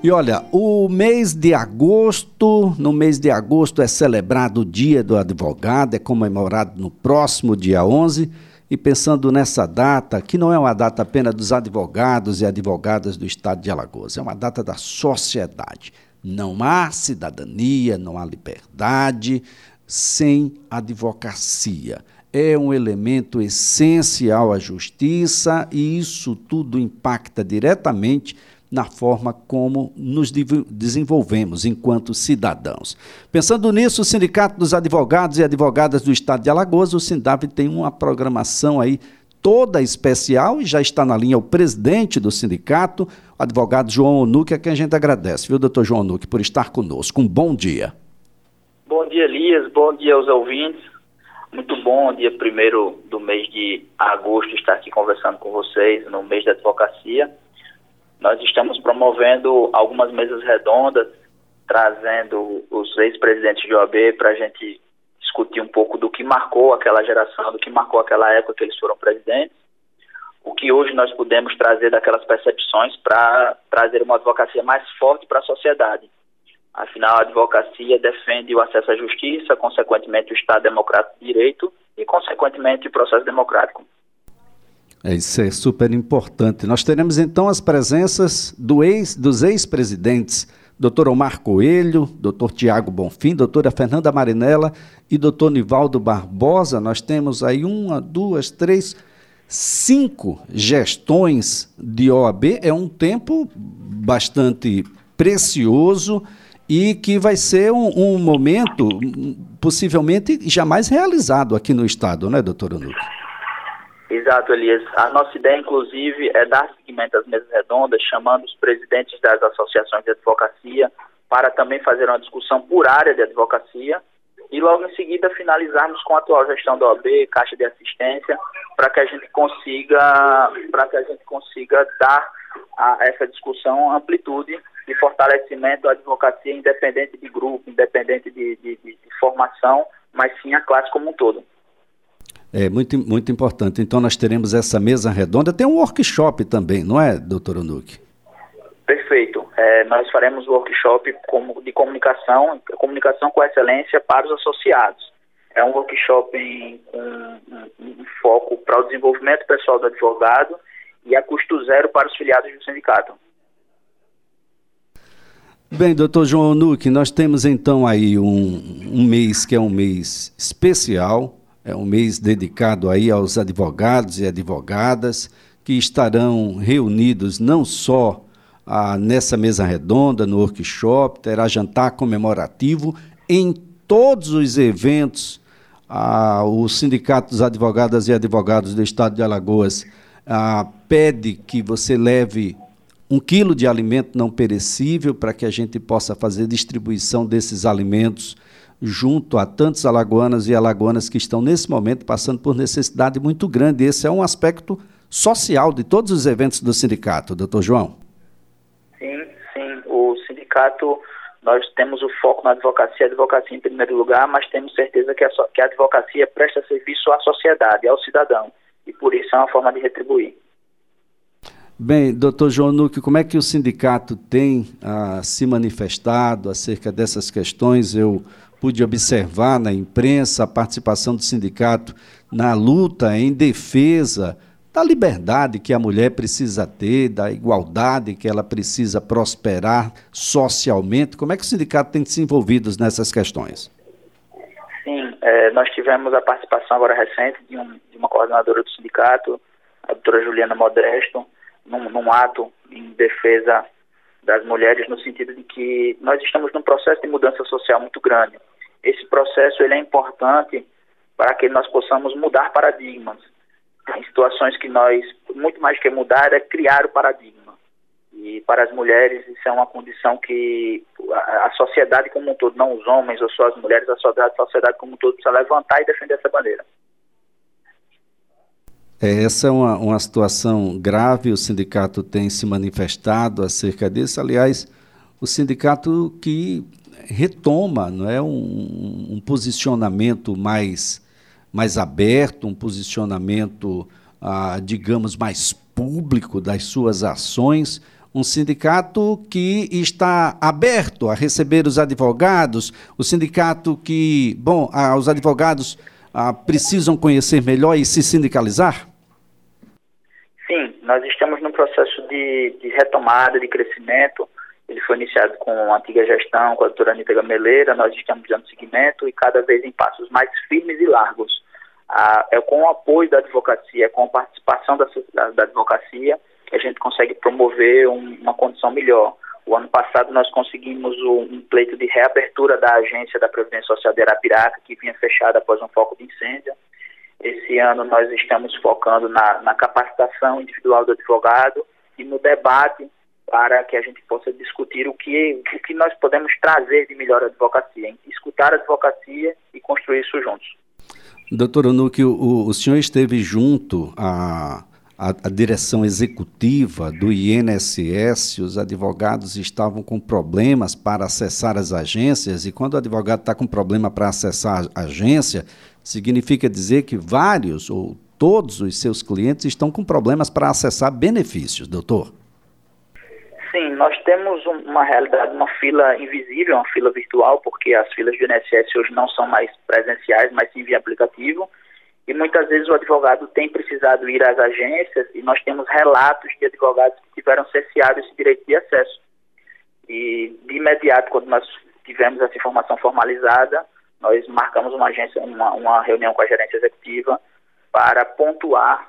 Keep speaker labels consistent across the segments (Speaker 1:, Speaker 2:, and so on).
Speaker 1: E olha, o mês de agosto, no mês de agosto é celebrado o Dia do Advogado, é comemorado no próximo dia 11. E pensando nessa data, que não é uma data apenas dos advogados e advogadas do estado de Alagoas, é uma data da sociedade. Não há cidadania, não há liberdade sem advocacia. É um elemento essencial à justiça e isso tudo impacta diretamente na forma como nos desenvolvemos enquanto cidadãos. Pensando nisso, o Sindicato dos Advogados e Advogadas do Estado de Alagoas, o Sindab, tem uma programação aí toda especial e já está na linha o presidente do sindicato, o advogado João Onuque, a quem a gente agradece, viu, doutor João Onuque, por estar conosco. Um bom dia.
Speaker 2: Bom dia, Elias. Bom dia aos ouvintes. Muito bom, dia primeiro do mês de agosto, estar aqui conversando com vocês no mês da advocacia. Nós estamos promovendo algumas mesas redondas, trazendo os ex-presidentes de OAB para a gente discutir um pouco do que marcou aquela geração, do que marcou aquela época que eles foram presidentes, o que hoje nós podemos trazer daquelas percepções para trazer uma advocacia mais forte para a sociedade. Afinal, a advocacia defende o acesso à justiça, consequentemente o Estado Democrático de Direito e, consequentemente, o processo democrático.
Speaker 1: É, isso é super importante. Nós teremos então as presenças do ex, dos ex-presidentes, Dr. Omar Coelho, Dr. Tiago Bonfim, doutora Fernanda Marinella e Dr. Nivaldo Barbosa. Nós temos aí uma, duas, três, cinco gestões de OAB. É um tempo bastante precioso e que vai ser um, um momento possivelmente jamais realizado aqui no Estado, né, doutor Anuque?
Speaker 2: Exato, Elias. A nossa ideia, inclusive, é dar seguimento às mesas redondas, chamando os presidentes das associações de advocacia para também fazer uma discussão por área de advocacia e logo em seguida finalizarmos com a atual gestão da OAB, Caixa de Assistência, para que a gente consiga, para que a gente consiga dar a essa discussão amplitude e fortalecimento da advocacia independente de grupo, independente de, de, de, de formação, mas sim a classe como um todo.
Speaker 1: É muito, muito importante. Então, nós teremos essa mesa redonda. Tem um workshop também, não é, doutor Onuque?
Speaker 2: Perfeito. É, nós faremos um workshop de comunicação, comunicação com excelência para os associados. É um workshop em, com um, um, foco para o desenvolvimento pessoal do advogado e a custo zero para os filiados do sindicato.
Speaker 1: Bem, doutor João Onuque, nós temos então aí um, um mês que é um mês especial, é um mês dedicado aí aos advogados e advogadas que estarão reunidos não só ah, nessa mesa redonda, no workshop, terá jantar comemorativo em todos os eventos. Ah, o Sindicato dos Advogadas e Advogados do Estado de Alagoas ah, pede que você leve um quilo de alimento não perecível para que a gente possa fazer distribuição desses alimentos junto a tantos alagoanas e alagoanas que estão nesse momento passando por necessidade muito grande. Esse é um aspecto social de todos os eventos do sindicato, doutor João.
Speaker 2: Sim, sim. O sindicato, nós temos o foco na advocacia, advocacia em primeiro lugar, mas temos certeza que a, que a advocacia presta serviço à sociedade, ao cidadão, e por isso é uma forma de retribuir.
Speaker 1: Bem, doutor João Nuque, como é que o sindicato tem ah, se manifestado acerca dessas questões? Eu pude observar na imprensa a participação do sindicato na luta em defesa da liberdade que a mulher precisa ter, da igualdade que ela precisa prosperar socialmente. Como é que o sindicato tem se envolvido nessas questões?
Speaker 2: Sim, é, nós tivemos a participação agora recente de, um, de, uma coordenadora do sindicato, a doutora Juliana Modesto, num, num ato em defesa das mulheres no sentido de que nós estamos num processo de mudança social muito grande. Esse processo ele é importante para que nós possamos mudar paradigmas. Em situações que nós, muito mais que mudar, é criar o paradigma. E para as mulheres isso é uma condição que a, sociedade como um todo, não os homens ou só as mulheres, a sociedade como um todo precisa levantar e defender essa bandeira.
Speaker 1: É, essa é uma, uma situação grave, o sindicato tem se manifestado acerca disso. Aliás, o sindicato que retoma não é, um, um posicionamento mais, mais aberto, um posicionamento, ah, digamos, mais público das suas ações, um sindicato que está aberto a receber os advogados, o sindicato que, bom, ah, os advogados ah, precisam conhecer melhor e se sindicalizar?
Speaker 2: Sim, nós estamos num processo de, de retomada, de crescimento. Ele foi iniciado com a antiga gestão, com a doutora Anitta Gameleira, nós estamos dando seguimento e cada vez em passos mais firmes e largos. Ah, é com o apoio da advocacia, é com a participação da, da, da advocacia que a gente consegue promover um, uma condição melhor. O ano passado nós conseguimos um pleito de reabertura da agência da Previdência Social de Arapiraca, que vinha fechada após um foco de incêndio. Esse ano nós estamos focando na, na capacitação individual do advogado e no debate para que a gente possa discutir o que, o que nós podemos trazer de melhor advocacia, escutar a advocacia e construir isso juntos.
Speaker 1: Doutor Onuki, o, o senhor esteve junto à, à, à, direção executiva do INSS, os advogados estavam com problemas para acessar as agências, e quando o advogado está com problema para acessar a agência, significa dizer que vários ou todos os seus clientes estão com problemas para acessar benefícios, doutor.
Speaker 2: Nós temos uma realidade, uma fila invisível, uma fila virtual, porque as filas do INSS hoje não são mais presenciais, mas sim via aplicativo. E muitas vezes o advogado tem precisado ir às agências e nós temos relatos de advogados que tiveram cerceado esse direito de acesso. E de imediato, quando nós tivemos essa informação formalizada, nós marcamos uma agência, uma, uma reunião com a gerência executiva para pontuar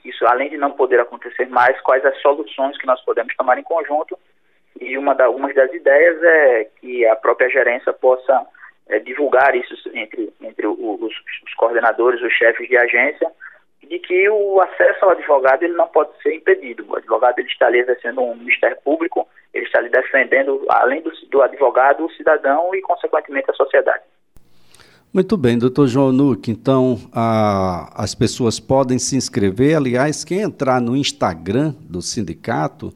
Speaker 2: que isso, além de não poder acontecer mais, quais as soluções que nós podemos tomar em conjunto. E uma da, algumas das ideias é que a própria gerência possa é, divulgar isso entre, entre os, os, coordenadores, os chefes de agência, de que o acesso ao advogado ele não pode ser impedido. O advogado ele está ali exercendo um ministério público, ele está ali defendendo, além do, do advogado, o cidadão e, consequentemente, a sociedade.
Speaker 1: Muito bem, doutor João Nuque. Então, a, as pessoas podem se inscrever. Aliás, quem entrar no Instagram do sindicato,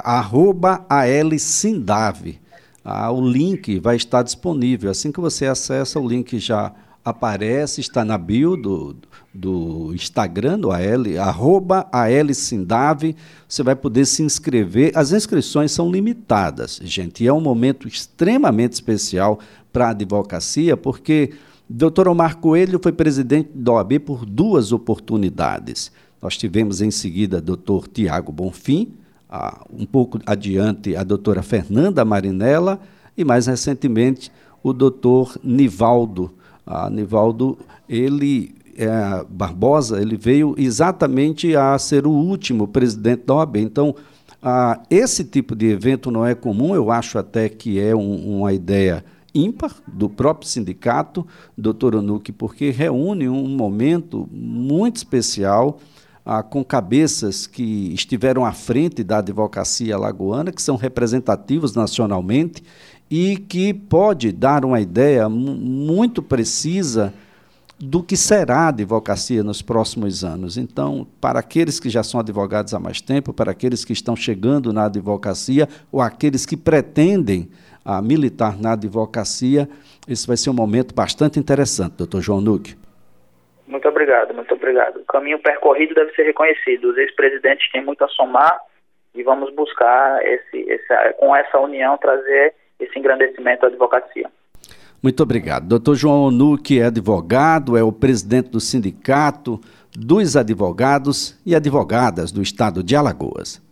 Speaker 1: arroba ALSindave, ah, o link vai estar disponível. Assim que você acessa, o link já aparece, está na bio do, do Instagram do AL, arroba ALSindave. Você vai poder se inscrever. As inscrições são limitadas, gente, e é um momento extremamente especial para a advocacia, porque Dr. Omar Coelho foi presidente da OAB por duas oportunidades. Nós tivemos em seguida Dr. Tiago Bonfim, um pouco adiante a doutora Fernanda Marinella e mais recentemente o doutor Nivaldo. A Nivaldo, ele é, Barbosa, ele veio exatamente a ser o último presidente da OAB. Então, esse tipo de evento não é comum, eu acho até que é um, uma ideia ímpar do próprio sindicato, doutor Onuque, porque reúne um momento muito especial ah, com cabeças que estiveram à frente da advocacia lagoana, que são representativos nacionalmente e que pode dar uma ideia muito precisa do que será a advocacia nos próximos anos. Então, para aqueles que já são advogados há mais tempo, para aqueles que estão chegando na advocacia ou aqueles que pretendem a militar na advocacia. Esse vai ser um momento bastante interessante, doutor João Nuque.
Speaker 2: Muito obrigado, muito obrigado. O caminho percorrido deve ser reconhecido. Os ex-presidentes têm muito a somar e vamos buscar, esse, com essa união, trazer esse engrandecimento à advocacia.
Speaker 1: Muito obrigado. Doutor João Onuque é advogado, é o presidente do Sindicato dos Advogados e Advogadas do Estado de Alagoas.